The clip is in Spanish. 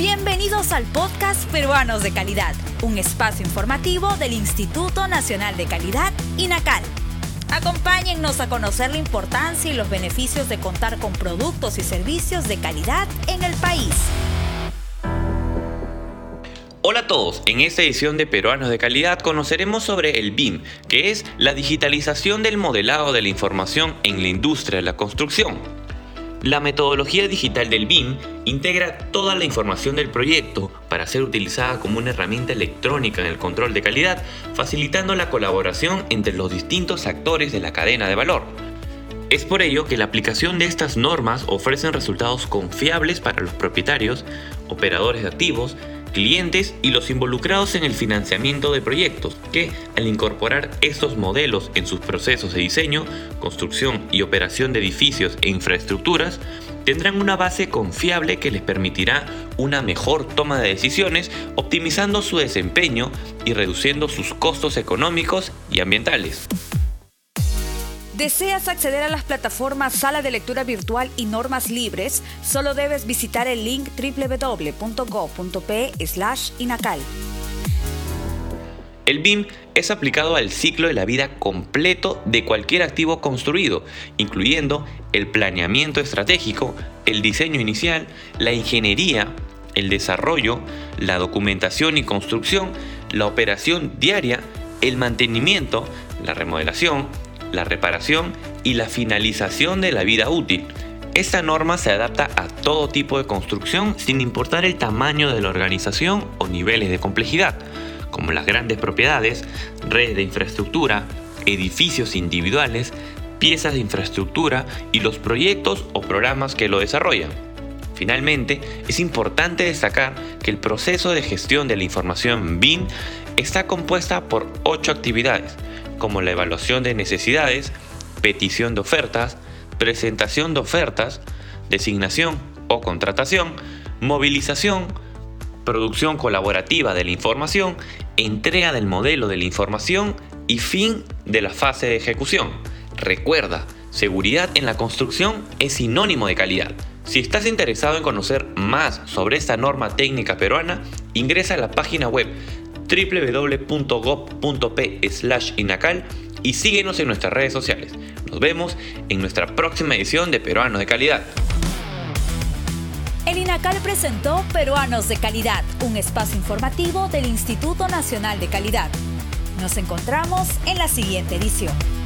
Bienvenidos al podcast Peruanos de Calidad, un espacio informativo del Instituto Nacional de Calidad, INACAL. Acompáñennos a conocer la importancia y los beneficios de contar con productos y servicios de calidad en el país. Hola a todos, en esta edición de Peruanos de Calidad conoceremos sobre el BIM, que es la digitalización del modelado de la información en la industria de la construcción. La metodología digital del BIM integra toda la información del proyecto para ser utilizada como una herramienta electrónica en el control de calidad, facilitando la colaboración entre los distintos actores de la cadena de valor. Es por ello que la aplicación de estas normas ofrecen resultados confiables para los propietarios, operadores de activos, clientes y los involucrados en el financiamiento de proyectos, que al incorporar estos modelos en sus procesos de diseño, construcción y operación de edificios e infraestructuras, tendrán una base confiable que les permitirá una mejor toma de decisiones, optimizando su desempeño y reduciendo sus costos económicos y ambientales. ¿Deseas acceder a las plataformas Sala de Lectura Virtual y Normas Libres? Solo debes visitar el link www.go.p inacal. El BIM es aplicado al ciclo de la vida completo de cualquier activo construido, incluyendo el planeamiento estratégico, el diseño inicial, la ingeniería, el desarrollo, la documentación y construcción, la operación diaria, el mantenimiento, la remodelación, la reparación y la finalización de la vida útil. Esta norma se adapta a todo tipo de construcción sin importar el tamaño de la organización o niveles de complejidad, como las grandes propiedades, redes de infraestructura, edificios individuales, piezas de infraestructura y los proyectos o programas que lo desarrollan. Finalmente, es importante destacar que el proceso de gestión de la información BIM está compuesta por ocho actividades, como la evaluación de necesidades, petición de ofertas, presentación de ofertas, designación o contratación, movilización, producción colaborativa de la información, entrega del modelo de la información y fin de la fase de ejecución. Recuerda, seguridad en la construcción es sinónimo de calidad. Si estás interesado en conocer más sobre esta norma técnica peruana, ingresa a la página web www.gov.p inacal y síguenos en nuestras redes sociales. Nos vemos en nuestra próxima edición de Peruanos de Calidad. El INACAL presentó Peruanos de Calidad, un espacio informativo del Instituto Nacional de Calidad. Nos encontramos en la siguiente edición.